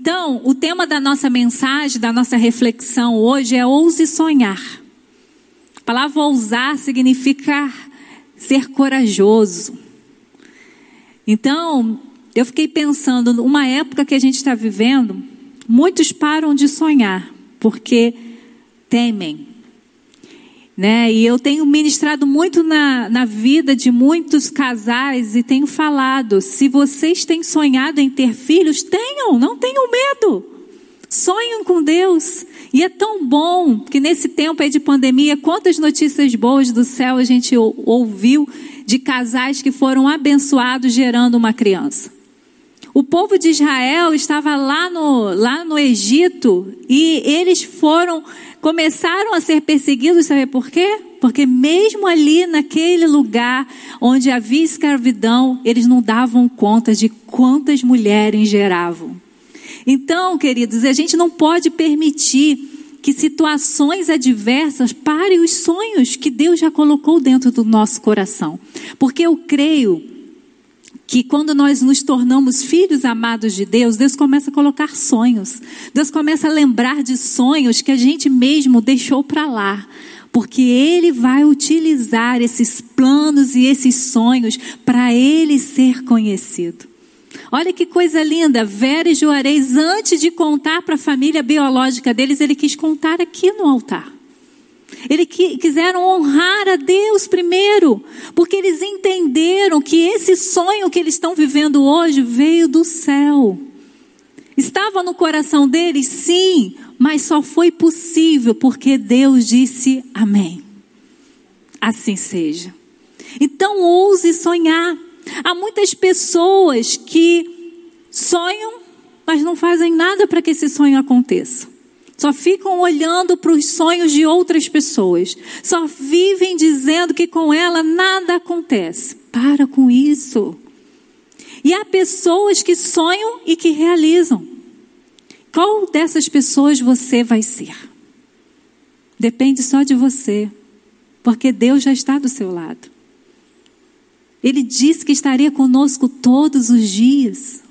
Então, o tema da nossa mensagem, da nossa reflexão hoje é ouse sonhar. A palavra ousar significa ser corajoso. Então, eu fiquei pensando, numa época que a gente está vivendo, muitos param de sonhar, porque temem. Né? E eu tenho ministrado muito na, na vida de muitos casais e tenho falado: se vocês têm sonhado em ter filhos, tenham, não tenham medo. Sonham com Deus. E é tão bom que nesse tempo aí de pandemia, quantas notícias boas do céu a gente ouviu de casais que foram abençoados gerando uma criança. O povo de Israel estava lá no, lá no Egito e eles foram, começaram a ser perseguidos, sabe por quê? Porque mesmo ali naquele lugar onde havia escravidão, eles não davam conta de quantas mulheres geravam. Então, queridos, a gente não pode permitir que situações adversas parem os sonhos que Deus já colocou dentro do nosso coração. Porque eu creio que quando nós nos tornamos filhos amados de Deus, Deus começa a colocar sonhos. Deus começa a lembrar de sonhos que a gente mesmo deixou para lá. Porque Ele vai utilizar esses planos e esses sonhos para Ele ser conhecido. Olha que coisa linda, Vera e Juarez, antes de contar para a família biológica deles, ele quis contar aqui no altar. Eles quiseram honrar a Deus primeiro, porque eles entenderam que esse sonho que eles estão vivendo hoje veio do céu. Estava no coração deles, sim, mas só foi possível porque Deus disse amém. Assim seja. Então ouse sonhar. Há muitas pessoas que sonham, mas não fazem nada para que esse sonho aconteça. Só ficam olhando para os sonhos de outras pessoas. Só vivem dizendo que com ela nada acontece. Para com isso. E há pessoas que sonham e que realizam. Qual dessas pessoas você vai ser? Depende só de você, porque Deus já está do seu lado. Ele disse que estaria conosco todos os dias.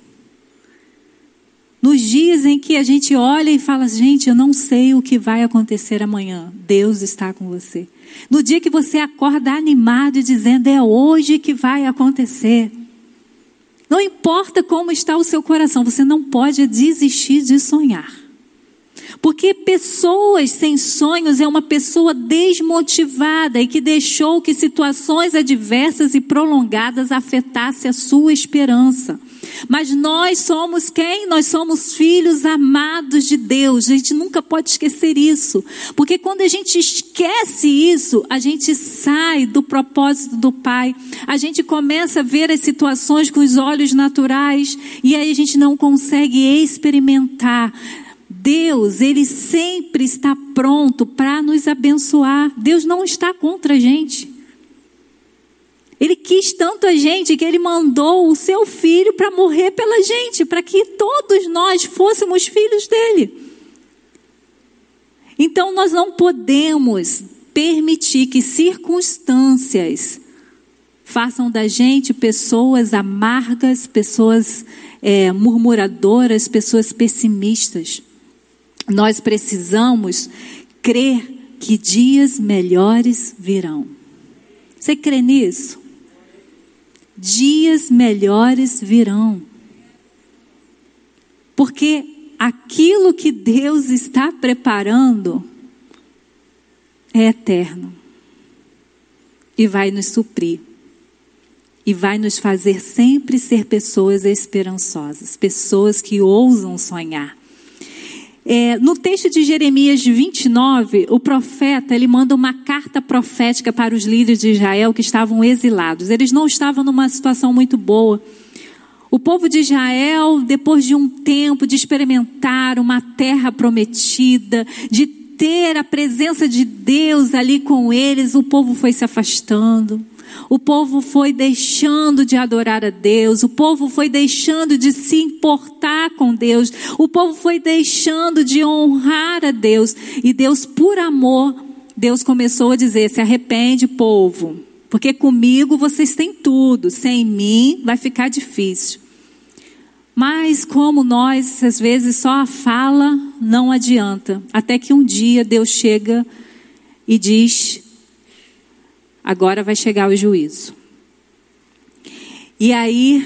Nos dias em que a gente olha e fala, gente, eu não sei o que vai acontecer amanhã, Deus está com você. No dia que você acorda animado e dizendo, é hoje que vai acontecer. Não importa como está o seu coração, você não pode desistir de sonhar. Porque pessoas sem sonhos é uma pessoa desmotivada e que deixou que situações adversas e prolongadas afetassem a sua esperança. Mas nós somos quem? Nós somos filhos amados de Deus. A gente nunca pode esquecer isso. Porque quando a gente esquece isso, a gente sai do propósito do Pai. A gente começa a ver as situações com os olhos naturais e aí a gente não consegue experimentar Deus, Ele sempre está pronto para nos abençoar. Deus não está contra a gente. Ele quis tanto a gente que ele mandou o seu filho para morrer pela gente, para que todos nós fôssemos filhos dele. Então nós não podemos permitir que circunstâncias façam da gente pessoas amargas, pessoas é, murmuradoras, pessoas pessimistas. Nós precisamos crer que dias melhores virão. Você crê nisso? Dias melhores virão. Porque aquilo que Deus está preparando é eterno e vai nos suprir e vai nos fazer sempre ser pessoas esperançosas, pessoas que ousam sonhar. É, no texto de Jeremias 29, o profeta ele manda uma carta profética para os líderes de Israel que estavam exilados. Eles não estavam numa situação muito boa. O povo de Israel, depois de um tempo de experimentar uma terra prometida, de ter a presença de Deus ali com eles, o povo foi se afastando. O povo foi deixando de adorar a Deus, o povo foi deixando de se importar com Deus, o povo foi deixando de honrar a Deus. E Deus, por amor, Deus começou a dizer: se arrepende, povo, porque comigo vocês têm tudo, sem mim vai ficar difícil. Mas como nós, às vezes, só a fala não adianta. Até que um dia Deus chega e diz: agora vai chegar o juízo. E aí,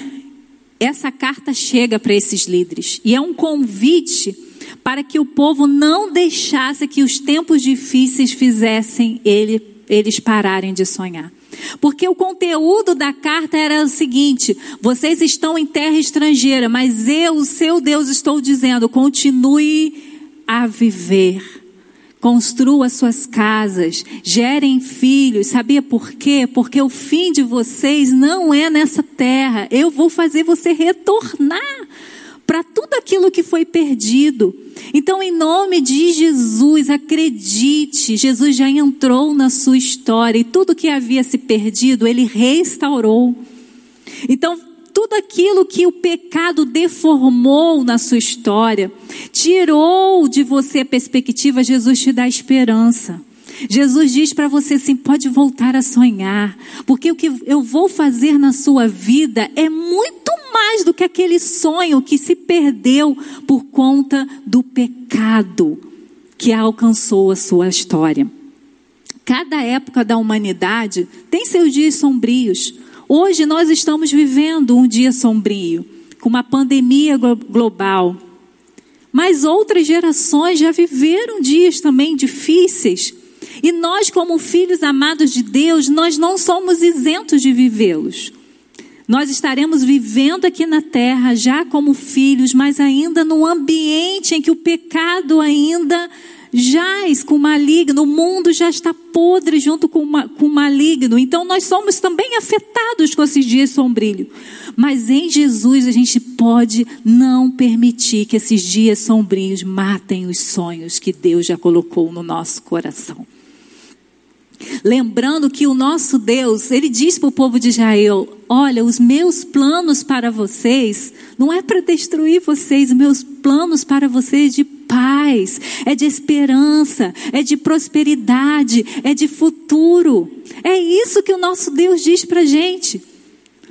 essa carta chega para esses líderes e é um convite para que o povo não deixasse que os tempos difíceis fizessem ele, eles pararem de sonhar. Porque o conteúdo da carta era o seguinte: vocês estão em terra estrangeira, mas eu, o seu Deus, estou dizendo, continue a viver. Construa suas casas, gerem filhos. Sabia por quê? Porque o fim de vocês não é nessa terra. Eu vou fazer você retornar para tudo aquilo que foi perdido. Então, em nome de Jesus, acredite, Jesus já entrou na sua história e tudo que havia se perdido, ele restaurou. Então, tudo aquilo que o pecado deformou na sua história, tirou de você a perspectiva, Jesus te dá esperança. Jesus diz para você assim: pode voltar a sonhar, porque o que eu vou fazer na sua vida é muito mais do que aquele sonho que se perdeu por conta do pecado que alcançou a sua história. Cada época da humanidade tem seus dias sombrios. Hoje nós estamos vivendo um dia sombrio, com uma pandemia global. Mas outras gerações já viveram dias também difíceis e nós, como filhos amados de Deus, nós não somos isentos de vivê-los. Nós estaremos vivendo aqui na terra já como filhos, mas ainda num ambiente em que o pecado ainda jaz com o maligno, o mundo já está podre junto com, uma, com o maligno. Então nós somos também afetados com esses dias sombrios. Mas em Jesus a gente pode não permitir que esses dias sombrios matem os sonhos que Deus já colocou no nosso coração. Lembrando que o nosso Deus, ele diz para o povo de Israel: Olha, os meus planos para vocês não é para destruir vocês, os meus planos para vocês de paz, é de esperança, é de prosperidade, é de futuro. É isso que o nosso Deus diz para gente.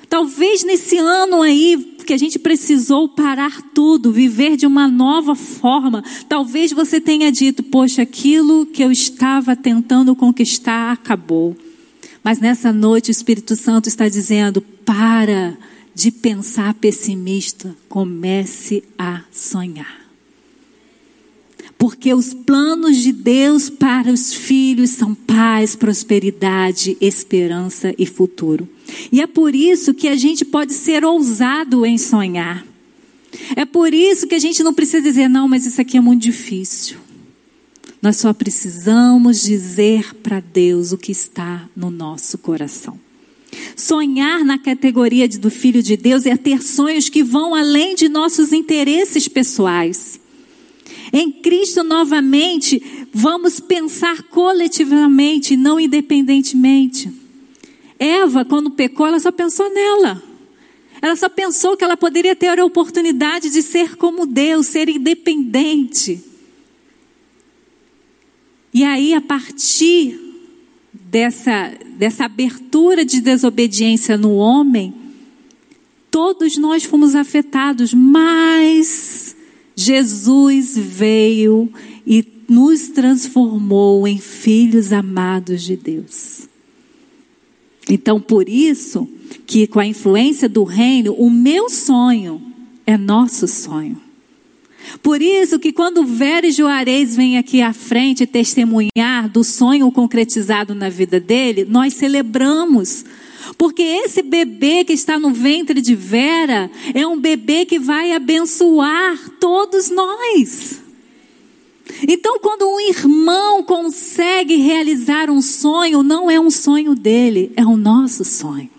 Talvez nesse ano aí que a gente precisou parar tudo, viver de uma nova forma. Talvez você tenha dito, poxa, aquilo que eu estava tentando conquistar acabou. Mas nessa noite o Espírito Santo está dizendo: para de pensar pessimista, comece a sonhar. Porque os planos de Deus para os filhos são paz, prosperidade, esperança e futuro. E é por isso que a gente pode ser ousado em sonhar. É por isso que a gente não precisa dizer, não, mas isso aqui é muito difícil. Nós só precisamos dizer para Deus o que está no nosso coração. Sonhar na categoria do filho de Deus é ter sonhos que vão além de nossos interesses pessoais. Em Cristo, novamente, vamos pensar coletivamente, não independentemente. Eva, quando pecou, ela só pensou nela. Ela só pensou que ela poderia ter a oportunidade de ser como Deus, ser independente. E aí, a partir dessa, dessa abertura de desobediência no homem, todos nós fomos afetados, mas Jesus veio e nos transformou em filhos amados de Deus. Então, por isso que com a influência do reino, o meu sonho é nosso sonho. Por isso que quando Vera e Juarez vêm aqui à frente testemunhar do sonho concretizado na vida dele, nós celebramos. Porque esse bebê que está no ventre de Vera é um bebê que vai abençoar todos nós. Então, quando um irmão consegue realizar um sonho, não é um sonho dele, é o nosso sonho.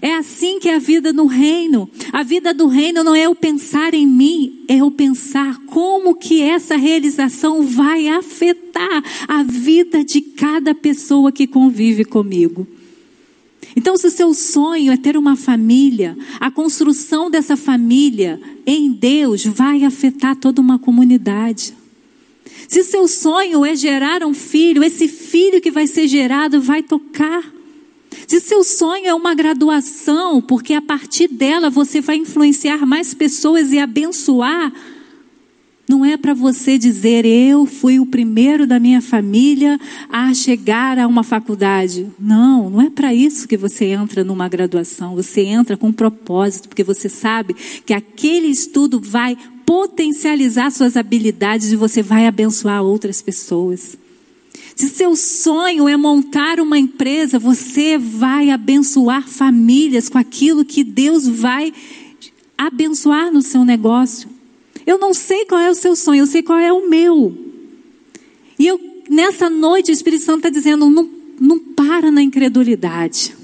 É assim que é a vida no reino. A vida do reino não é o pensar em mim, é o pensar como que essa realização vai afetar a vida de cada pessoa que convive comigo. Então, se o seu sonho é ter uma família, a construção dessa família em Deus vai afetar toda uma comunidade. Se seu sonho é gerar um filho, esse filho que vai ser gerado vai tocar. Se seu sonho é uma graduação, porque a partir dela você vai influenciar mais pessoas e abençoar, não é para você dizer eu fui o primeiro da minha família a chegar a uma faculdade. Não, não é para isso que você entra numa graduação. Você entra com um propósito, porque você sabe que aquele estudo vai potencializar suas habilidades e você vai abençoar outras pessoas. Se seu sonho é montar uma empresa, você vai abençoar famílias com aquilo que Deus vai abençoar no seu negócio. Eu não sei qual é o seu sonho, eu sei qual é o meu. E eu, nessa noite, o Espírito Santo está dizendo: não, não para na incredulidade.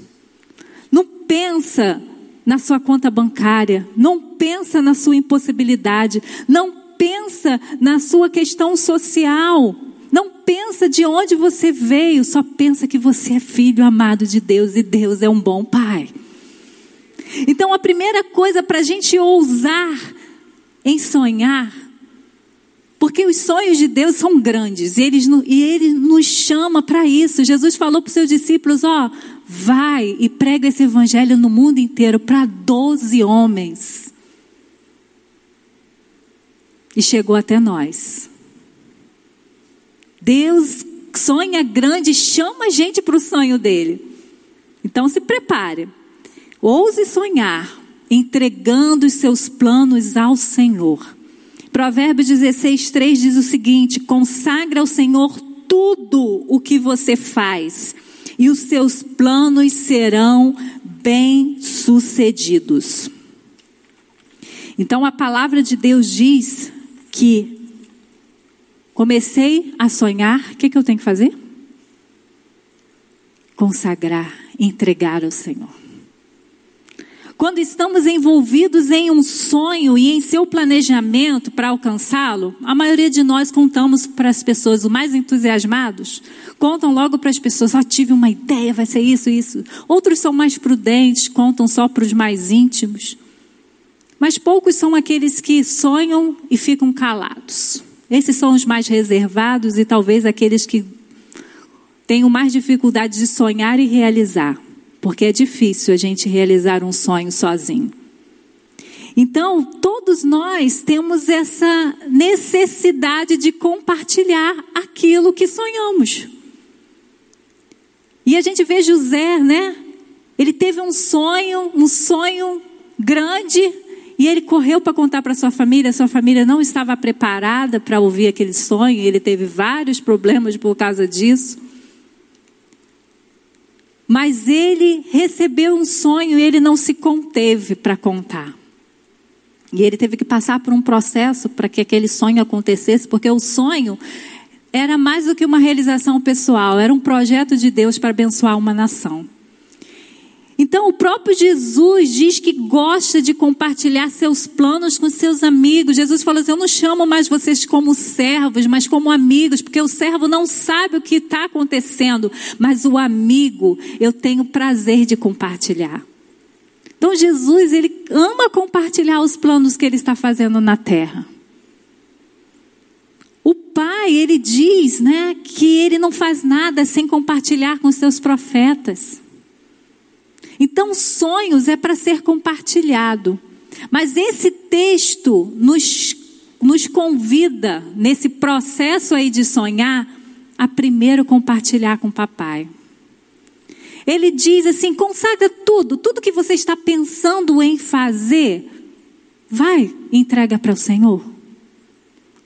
Não pensa na sua conta bancária. Não pensa na sua impossibilidade. Não pensa na sua questão social. Não pensa de onde você veio. Só pensa que você é filho amado de Deus e Deus é um bom pai. Então, a primeira coisa para a gente ousar em sonhar, porque os sonhos de Deus são grandes e, eles, e Ele nos chama para isso. Jesus falou para os seus discípulos: Ó, vai e prega esse evangelho no mundo inteiro para doze homens. E chegou até nós. Deus sonha grande, chama a gente para o sonho dele. Então se prepare. Ouse sonhar, entregando os seus planos ao Senhor. Provérbios 16, 3 diz o seguinte: consagra ao Senhor tudo o que você faz, e os seus planos serão bem-sucedidos. Então a palavra de Deus diz que comecei a sonhar, o que, que eu tenho que fazer? Consagrar, entregar ao Senhor. Quando estamos envolvidos em um sonho e em seu planejamento para alcançá-lo, a maioria de nós contamos para as pessoas, os mais entusiasmados, contam logo para as pessoas: oh, tive uma ideia, vai ser isso, isso. Outros são mais prudentes, contam só para os mais íntimos. Mas poucos são aqueles que sonham e ficam calados. Esses são os mais reservados e talvez aqueles que tenham mais dificuldade de sonhar e realizar porque é difícil a gente realizar um sonho sozinho. Então, todos nós temos essa necessidade de compartilhar aquilo que sonhamos. E a gente vê José, né? Ele teve um sonho, um sonho grande, e ele correu para contar para sua família. Sua família não estava preparada para ouvir aquele sonho, ele teve vários problemas por causa disso. Mas ele recebeu um sonho e ele não se conteve para contar. E ele teve que passar por um processo para que aquele sonho acontecesse, porque o sonho era mais do que uma realização pessoal, era um projeto de Deus para abençoar uma nação. Então, o próprio Jesus diz que gosta de compartilhar seus planos com seus amigos. Jesus falou assim: Eu não chamo mais vocês como servos, mas como amigos, porque o servo não sabe o que está acontecendo, mas o amigo eu tenho prazer de compartilhar. Então, Jesus, ele ama compartilhar os planos que ele está fazendo na terra. O pai, ele diz, né, que ele não faz nada sem compartilhar com seus profetas. Então, sonhos é para ser compartilhado. Mas esse texto nos, nos convida, nesse processo aí de sonhar, a primeiro compartilhar com o papai. Ele diz assim: consagra tudo, tudo que você está pensando em fazer, vai, entrega para o Senhor.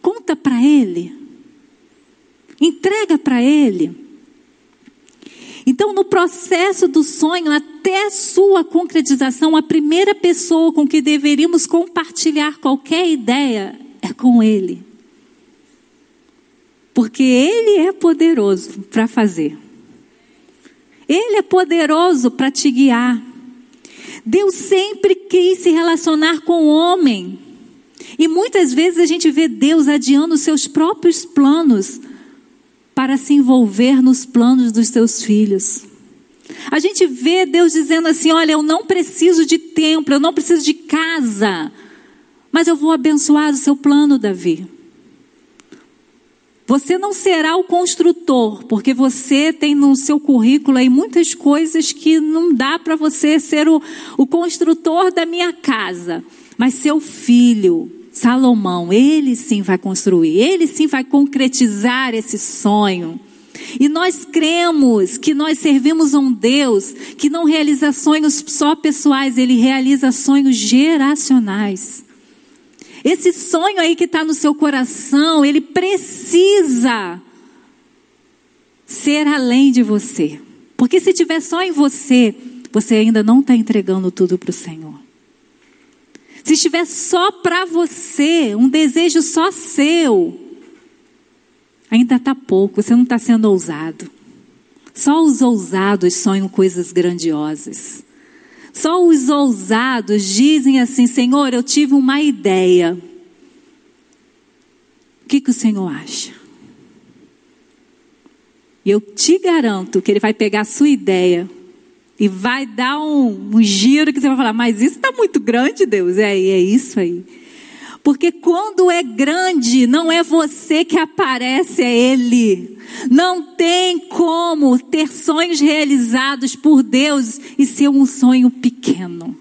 Conta para Ele. Entrega para Ele. Então, no processo do sonho, até sua concretização, a primeira pessoa com que deveríamos compartilhar qualquer ideia é com Ele. Porque Ele é poderoso para fazer. Ele é poderoso para te guiar. Deus sempre quis se relacionar com o homem. E muitas vezes a gente vê Deus adiando seus próprios planos para se envolver nos planos dos teus filhos. A gente vê Deus dizendo assim: Olha, eu não preciso de templo, eu não preciso de casa, mas eu vou abençoar o seu plano, Davi. Você não será o construtor, porque você tem no seu currículo aí muitas coisas que não dá para você ser o, o construtor da minha casa. Mas seu filho, Salomão, ele sim vai construir, ele sim vai concretizar esse sonho. E nós cremos que nós servimos a um Deus que não realiza sonhos só pessoais, ele realiza sonhos geracionais. Esse sonho aí que está no seu coração, ele precisa ser além de você. Porque se tiver só em você, você ainda não está entregando tudo para o Senhor. Se estiver só para você, um desejo só seu, ainda está pouco, você não está sendo ousado. Só os ousados sonham coisas grandiosas. Só os ousados dizem assim: Senhor, eu tive uma ideia. O que, que o Senhor acha? E eu te garanto que Ele vai pegar a sua ideia e vai dar um, um giro que você vai falar: Mas isso está muito grande, Deus. É, é isso aí. Porque quando é grande, não é você que aparece, é Ele. Não tem como ter sonhos realizados por Deus e ser um sonho pequeno.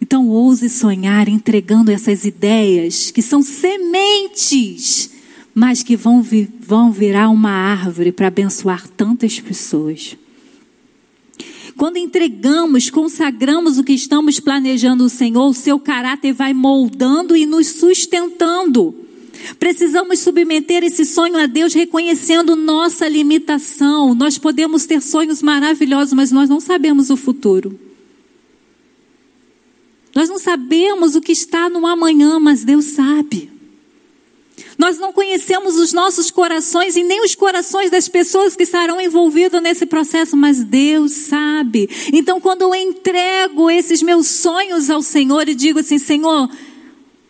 Então ouse sonhar entregando essas ideias que são sementes, mas que vão, vão virar uma árvore para abençoar tantas pessoas. Quando entregamos, consagramos o que estamos planejando o Senhor, o seu caráter vai moldando e nos sustentando. Precisamos submeter esse sonho a Deus reconhecendo nossa limitação. Nós podemos ter sonhos maravilhosos, mas nós não sabemos o futuro. Nós não sabemos o que está no amanhã, mas Deus sabe. Nós não conhecemos os nossos corações e nem os corações das pessoas que estarão envolvidas nesse processo, mas Deus sabe. Então, quando eu entrego esses meus sonhos ao Senhor e digo assim: Senhor,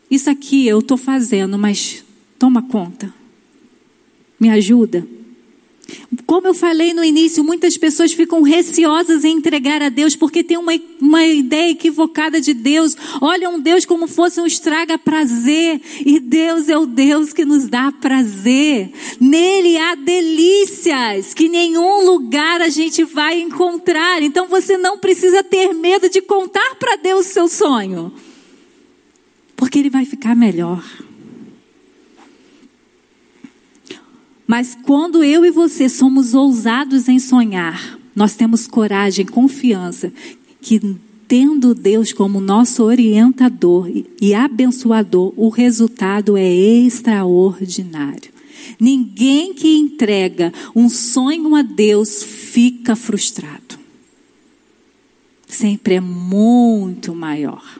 isso aqui eu estou fazendo, mas toma conta, me ajuda. Como eu falei no início, muitas pessoas ficam receosas em entregar a Deus porque tem uma, uma ideia equivocada de Deus. Olha um Deus como fosse um estraga prazer. E Deus é o Deus que nos dá prazer. Nele há delícias que nenhum lugar a gente vai encontrar. Então você não precisa ter medo de contar para Deus o seu sonho. Porque ele vai ficar melhor. Mas quando eu e você somos ousados em sonhar, nós temos coragem, confiança, que tendo Deus como nosso orientador e abençoador, o resultado é extraordinário. Ninguém que entrega um sonho a Deus fica frustrado. Sempre é muito maior.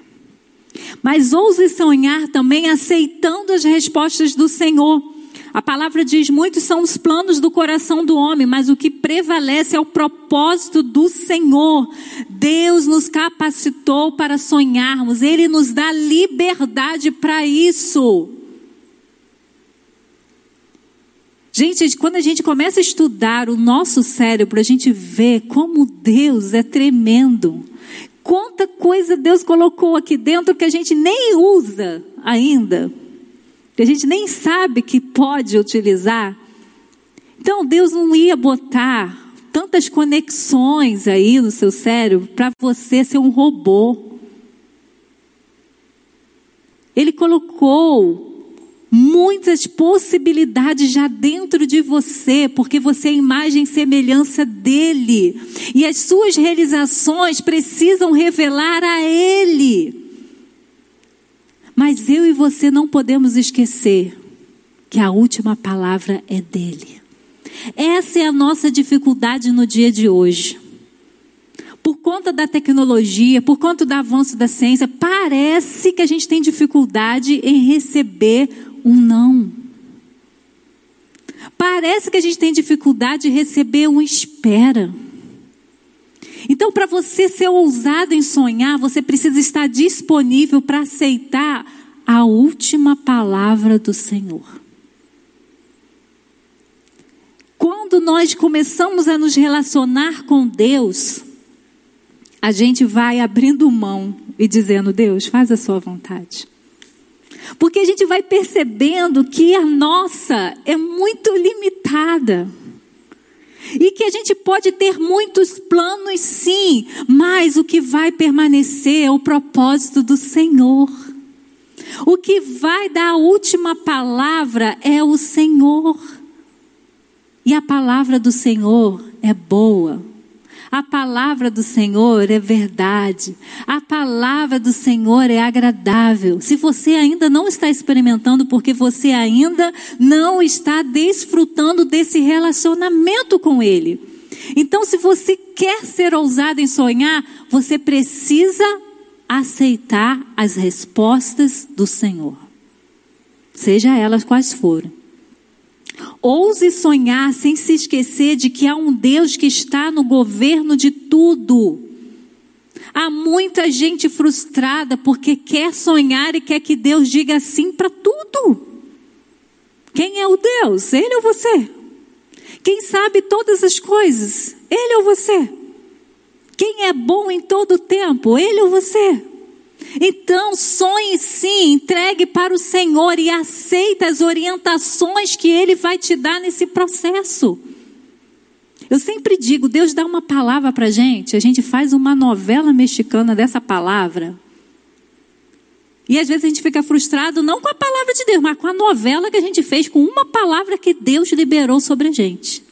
Mas ouse sonhar também aceitando as respostas do Senhor. A palavra diz: muitos são os planos do coração do homem, mas o que prevalece é o propósito do Senhor. Deus nos capacitou para sonharmos, Ele nos dá liberdade para isso. Gente, quando a gente começa a estudar o nosso cérebro, a gente vê como Deus é tremendo. Quanta coisa Deus colocou aqui dentro que a gente nem usa ainda que a gente nem sabe que pode utilizar. Então Deus não ia botar tantas conexões aí no seu cérebro para você ser um robô. Ele colocou muitas possibilidades já dentro de você, porque você é imagem e semelhança dele. E as suas realizações precisam revelar a ele. Mas eu e você não podemos esquecer que a última palavra é dele. Essa é a nossa dificuldade no dia de hoje. Por conta da tecnologia, por conta do avanço da ciência, parece que a gente tem dificuldade em receber um não. Parece que a gente tem dificuldade em receber um espera. Então, para você ser ousado em sonhar, você precisa estar disponível para aceitar a última palavra do Senhor. Quando nós começamos a nos relacionar com Deus, a gente vai abrindo mão e dizendo: Deus, faz a sua vontade. Porque a gente vai percebendo que a nossa é muito limitada. E que a gente pode ter muitos planos, sim, mas o que vai permanecer é o propósito do Senhor. O que vai dar a última palavra é o Senhor. E a palavra do Senhor é boa. A palavra do Senhor é verdade. A palavra do Senhor é agradável. Se você ainda não está experimentando, porque você ainda não está desfrutando desse relacionamento com Ele. Então, se você quer ser ousado em sonhar, você precisa aceitar as respostas do Senhor, seja elas quais forem. Ouse sonhar sem se esquecer de que há um Deus que está no governo de tudo. Há muita gente frustrada porque quer sonhar e quer que Deus diga sim para tudo. Quem é o Deus? Ele ou você? Quem sabe todas as coisas? Ele ou você? Quem é bom em todo o tempo? Ele ou você? Então, sonhe sim, entregue para o Senhor e aceita as orientações que Ele vai te dar nesse processo. Eu sempre digo, Deus dá uma palavra para a gente, a gente faz uma novela mexicana dessa palavra. E às vezes a gente fica frustrado não com a palavra de Deus, mas com a novela que a gente fez com uma palavra que Deus liberou sobre a gente.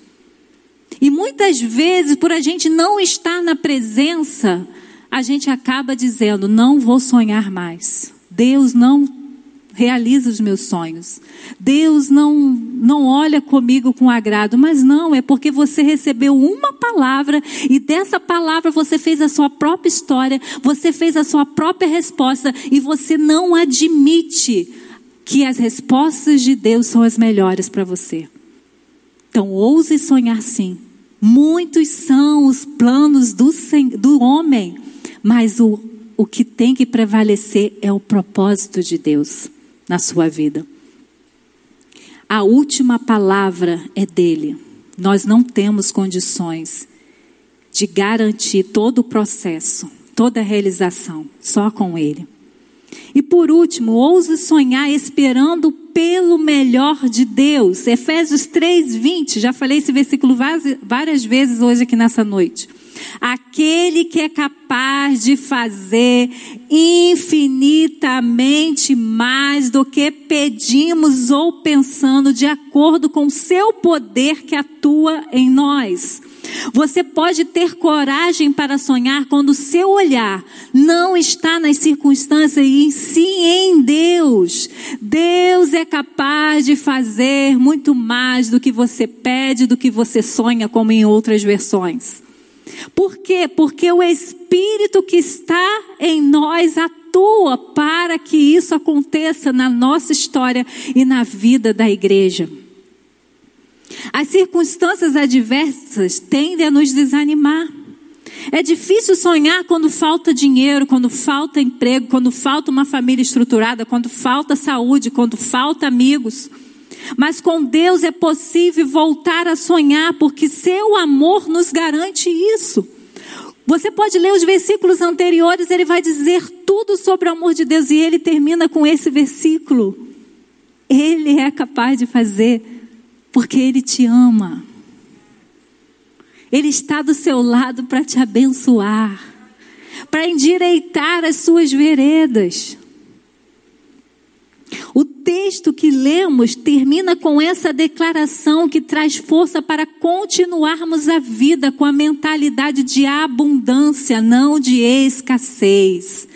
E muitas vezes, por a gente não estar na presença, a gente acaba dizendo: não vou sonhar mais. Deus não realiza os meus sonhos. Deus não não olha comigo com agrado, mas não, é porque você recebeu uma palavra e dessa palavra você fez a sua própria história, você fez a sua própria resposta e você não admite que as respostas de Deus são as melhores para você. Então, ouse sonhar sim. Muitos são os planos do, do homem, mas o, o que tem que prevalecer é o propósito de Deus na sua vida. A última palavra é dele. Nós não temos condições de garantir todo o processo, toda a realização, só com ele. E por último, ouse sonhar esperando pelo melhor de Deus. Efésios 3:20, já falei esse versículo várias vezes hoje aqui nessa noite. Aquele que é capaz de fazer infinitamente mais do que pedimos ou pensando, de acordo com o seu poder que atua em nós. Você pode ter coragem para sonhar quando o seu olhar não está nas circunstâncias e sim em Deus. Deus é capaz de fazer muito mais do que você pede, do que você sonha, como em outras versões. Por quê? Porque o Espírito que está em nós atua para que isso aconteça na nossa história e na vida da igreja. As circunstâncias adversas tendem a nos desanimar. É difícil sonhar quando falta dinheiro, quando falta emprego, quando falta uma família estruturada, quando falta saúde, quando falta amigos. Mas com Deus é possível voltar a sonhar, porque seu amor nos garante isso. Você pode ler os versículos anteriores, ele vai dizer tudo sobre o amor de Deus e ele termina com esse versículo. Ele é capaz de fazer, porque ele te ama. Ele está do seu lado para te abençoar, para endireitar as suas veredas. O texto que lemos termina com essa declaração que traz força para continuarmos a vida com a mentalidade de abundância, não de escassez.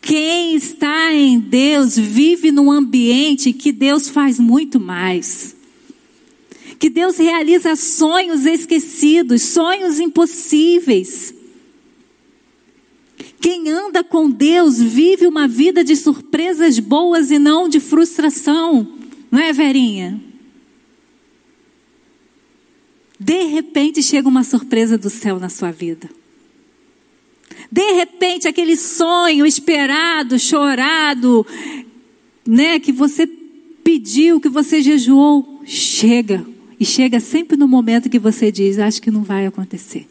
Quem está em Deus vive num ambiente que Deus faz muito mais. Que Deus realiza sonhos esquecidos, sonhos impossíveis. Quem anda com Deus vive uma vida de surpresas boas e não de frustração. Não é, Verinha? De repente chega uma surpresa do céu na sua vida. De repente aquele sonho esperado, chorado, né, que você pediu, que você jejuou, chega. E chega sempre no momento que você diz: Acho que não vai acontecer.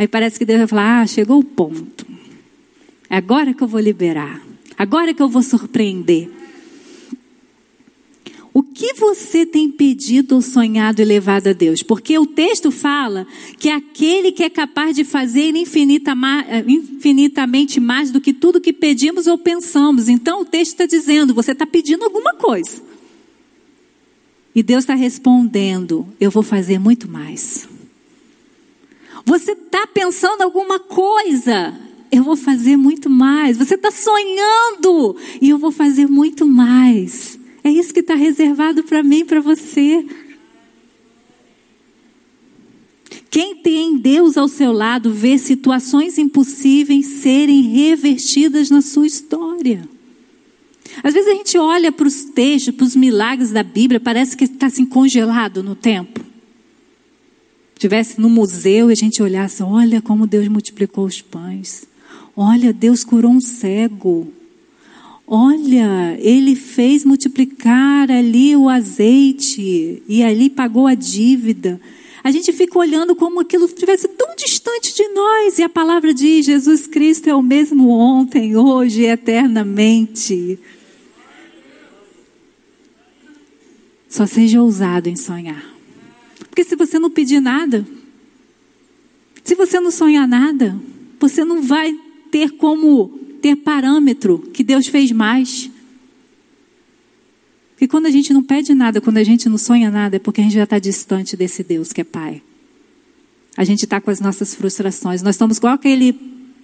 Aí parece que Deus vai falar: Ah, chegou o ponto. É agora que eu vou liberar. Agora que eu vou surpreender. que você tem pedido ou sonhado e levado a Deus? Porque o texto fala que é aquele que é capaz de fazer infinita, infinitamente mais do que tudo que pedimos ou pensamos. Então o texto está dizendo: você está pedindo alguma coisa. E Deus está respondendo: eu vou fazer muito mais. Você está pensando alguma coisa? Eu vou fazer muito mais. Você está sonhando e eu vou fazer muito mais. É isso que está reservado para mim, para você. Quem tem Deus ao seu lado vê situações impossíveis serem revertidas na sua história. Às vezes a gente olha para os textos, para os milagres da Bíblia, parece que está assim congelado no tempo. Tivesse no museu e a gente olhasse, olha como Deus multiplicou os pães. Olha, Deus curou um cego. Olha, ele fez multiplicar ali o azeite e ali pagou a dívida. A gente fica olhando como aquilo estivesse tão distante de nós. E a palavra diz: Jesus Cristo é o mesmo ontem, hoje e eternamente. Só seja ousado em sonhar. Porque se você não pedir nada, se você não sonhar nada, você não vai ter como ter parâmetro que Deus fez mais. Porque quando a gente não pede nada, quando a gente não sonha nada, é porque a gente já está distante desse Deus que é Pai. A gente está com as nossas frustrações. Nós estamos igual aquele,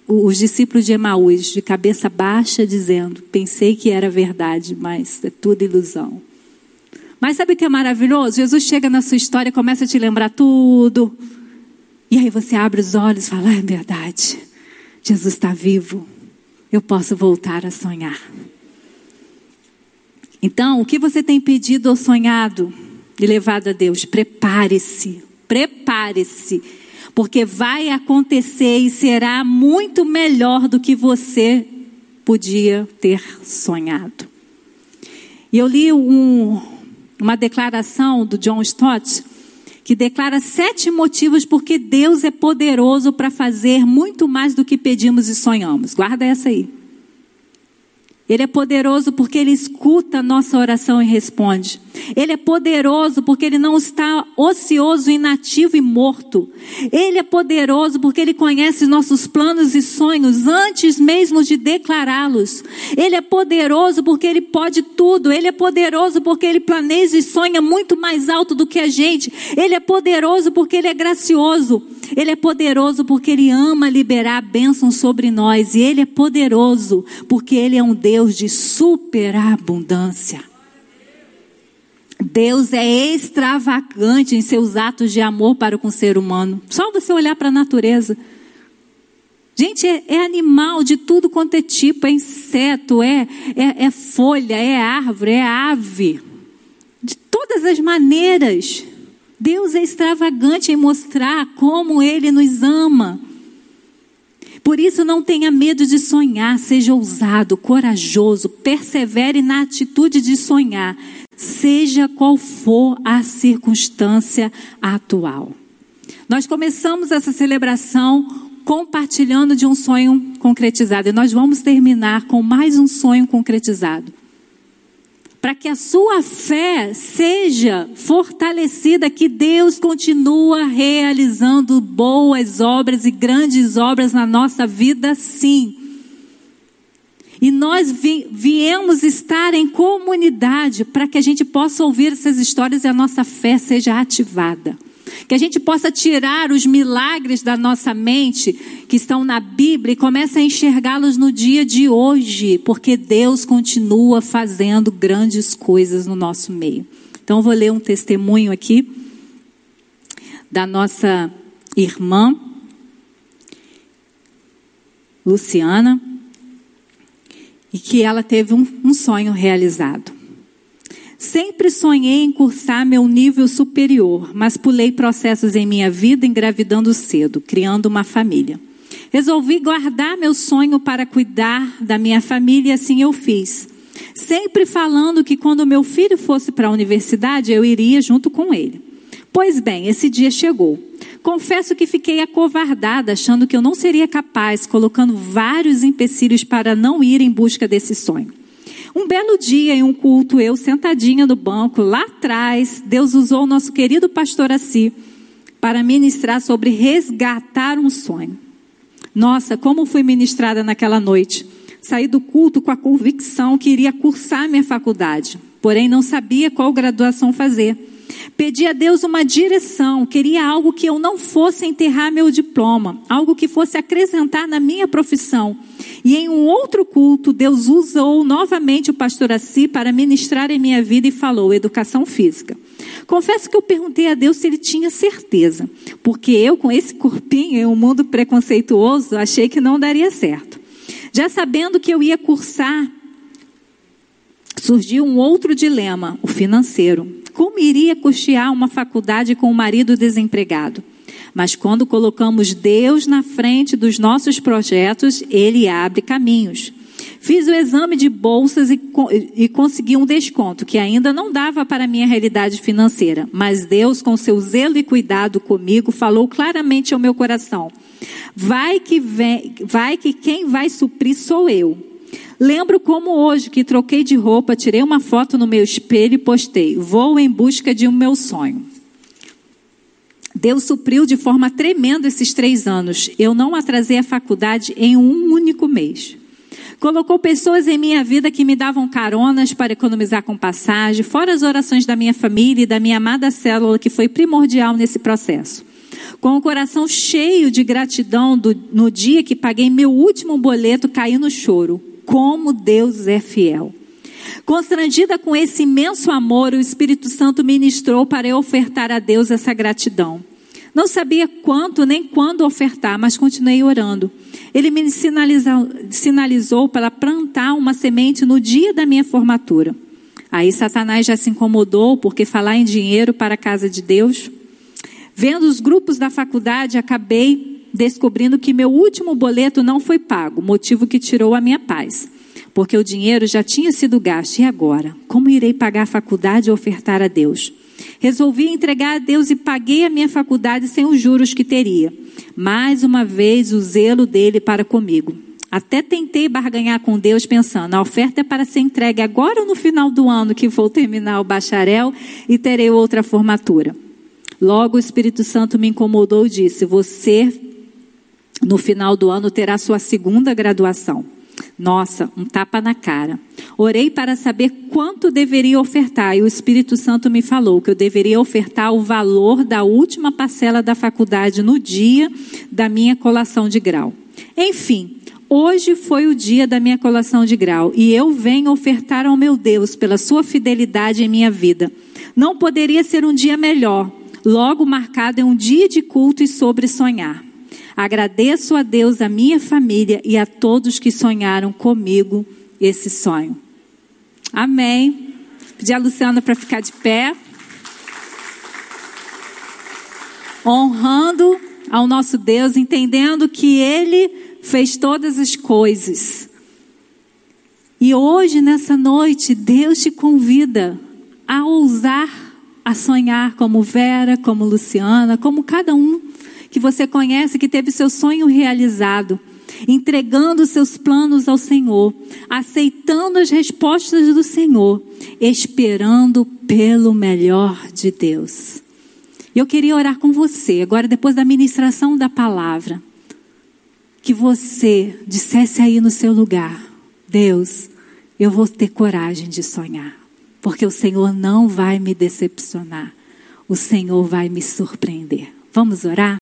os discípulos de Emaús, de cabeça baixa, dizendo: Pensei que era verdade, mas é tudo ilusão. Mas sabe o que é maravilhoso? Jesus chega na sua história começa a te lembrar tudo. E aí você abre os olhos e fala: ah, é verdade. Jesus está vivo eu posso voltar a sonhar. Então, o que você tem pedido ou sonhado e levado a Deus? Prepare-se, prepare-se, porque vai acontecer e será muito melhor do que você podia ter sonhado. E eu li um, uma declaração do John Stott que declara sete motivos porque Deus é poderoso para fazer muito mais do que pedimos e sonhamos. Guarda essa aí. Ele é poderoso porque ele escuta a nossa oração e responde. Ele é poderoso porque ele não está ocioso, inativo e morto. Ele é poderoso porque ele conhece nossos planos e sonhos antes mesmo de declará-los. Ele é poderoso porque ele pode tudo. Ele é poderoso porque ele planeja e sonha muito mais alto do que a gente. Ele é poderoso porque ele é gracioso. Ele é poderoso porque ele ama liberar bênçãos sobre nós. E ele é poderoso porque ele é um Deus de superabundância. Deus é extravagante em seus atos de amor para com o ser humano. Só você olhar para a natureza. Gente, é, é, animal de tudo quanto é tipo, é inseto, é, é, é folha, é árvore, é ave. De todas as maneiras. Deus é extravagante em mostrar como Ele nos ama. Por isso, não tenha medo de sonhar, seja ousado, corajoso, persevere na atitude de sonhar, seja qual for a circunstância atual. Nós começamos essa celebração compartilhando de um sonho concretizado e nós vamos terminar com mais um sonho concretizado para que a sua fé seja fortalecida, que Deus continua realizando boas obras e grandes obras na nossa vida, sim. E nós vi, viemos estar em comunidade para que a gente possa ouvir essas histórias e a nossa fé seja ativada. Que a gente possa tirar os milagres da nossa mente que estão na Bíblia e comece a enxergá-los no dia de hoje, porque Deus continua fazendo grandes coisas no nosso meio. Então, vou ler um testemunho aqui da nossa irmã Luciana, e que ela teve um, um sonho realizado. Sempre sonhei em cursar meu nível superior, mas pulei processos em minha vida engravidando cedo, criando uma família. Resolvi guardar meu sonho para cuidar da minha família e assim eu fiz. Sempre falando que quando meu filho fosse para a universidade, eu iria junto com ele. Pois bem, esse dia chegou. Confesso que fiquei acovardada, achando que eu não seria capaz, colocando vários empecilhos para não ir em busca desse sonho. Um belo dia em um culto, eu sentadinha no banco, lá atrás, Deus usou o nosso querido pastor Assi para ministrar sobre resgatar um sonho. Nossa, como fui ministrada naquela noite. Saí do culto com a convicção que iria cursar minha faculdade, porém não sabia qual graduação fazer. Pedi a Deus uma direção, queria algo que eu não fosse enterrar meu diploma, algo que fosse acrescentar na minha profissão. E em um outro culto, Deus usou novamente o pastor Assi para ministrar em minha vida e falou educação física. Confesso que eu perguntei a Deus se ele tinha certeza, porque eu, com esse corpinho em um mundo preconceituoso, achei que não daria certo. Já sabendo que eu ia cursar, surgiu um outro dilema, o financeiro. Como iria custear uma faculdade com o marido desempregado? Mas quando colocamos Deus na frente dos nossos projetos, Ele abre caminhos. Fiz o exame de bolsas e, e consegui um desconto que ainda não dava para a minha realidade financeira, mas Deus, com seu zelo e cuidado comigo, falou claramente ao meu coração: vai que, vem, vai que quem vai suprir sou eu. Lembro como hoje que troquei de roupa, tirei uma foto no meu espelho e postei: vou em busca de um meu sonho. Deus supriu de forma tremenda esses três anos. Eu não atrasei a faculdade em um único mês. Colocou pessoas em minha vida que me davam caronas para economizar com passagem, fora as orações da minha família e da minha amada célula, que foi primordial nesse processo. Com o coração cheio de gratidão do, no dia que paguei meu último boleto, caí no choro. Como Deus é fiel. Constrangida com esse imenso amor, o Espírito Santo ministrou para eu ofertar a Deus essa gratidão. Não sabia quanto nem quando ofertar, mas continuei orando. Ele me sinalizou, sinalizou para plantar uma semente no dia da minha formatura. Aí Satanás já se incomodou porque falar em dinheiro para a casa de Deus. Vendo os grupos da faculdade, acabei descobrindo que meu último boleto não foi pago, motivo que tirou a minha paz. Porque o dinheiro já tinha sido gasto. E agora? Como irei pagar a faculdade e ofertar a Deus? Resolvi entregar a Deus e paguei a minha faculdade sem os juros que teria. Mais uma vez, o zelo dele para comigo. Até tentei barganhar com Deus, pensando: a oferta é para ser entregue agora ou no final do ano que vou terminar o bacharel e terei outra formatura. Logo o Espírito Santo me incomodou e disse: Você, no final do ano, terá sua segunda graduação. Nossa, um tapa na cara. Orei para saber quanto deveria ofertar e o Espírito Santo me falou que eu deveria ofertar o valor da última parcela da faculdade no dia da minha colação de grau. Enfim, hoje foi o dia da minha colação de grau e eu venho ofertar ao meu Deus pela sua fidelidade em minha vida. Não poderia ser um dia melhor, logo marcado em um dia de culto e sobre sonhar. Agradeço a Deus, a minha família e a todos que sonharam comigo esse sonho. Amém. Pedir a Luciana para ficar de pé. Honrando ao nosso Deus, entendendo que Ele fez todas as coisas. E hoje, nessa noite, Deus te convida a ousar, a sonhar como Vera, como Luciana, como cada um que você conhece que teve seu sonho realizado, entregando seus planos ao Senhor, aceitando as respostas do Senhor, esperando pelo melhor de Deus. Eu queria orar com você, agora depois da ministração da palavra, que você dissesse aí no seu lugar: Deus, eu vou ter coragem de sonhar, porque o Senhor não vai me decepcionar, o Senhor vai me surpreender. Vamos orar?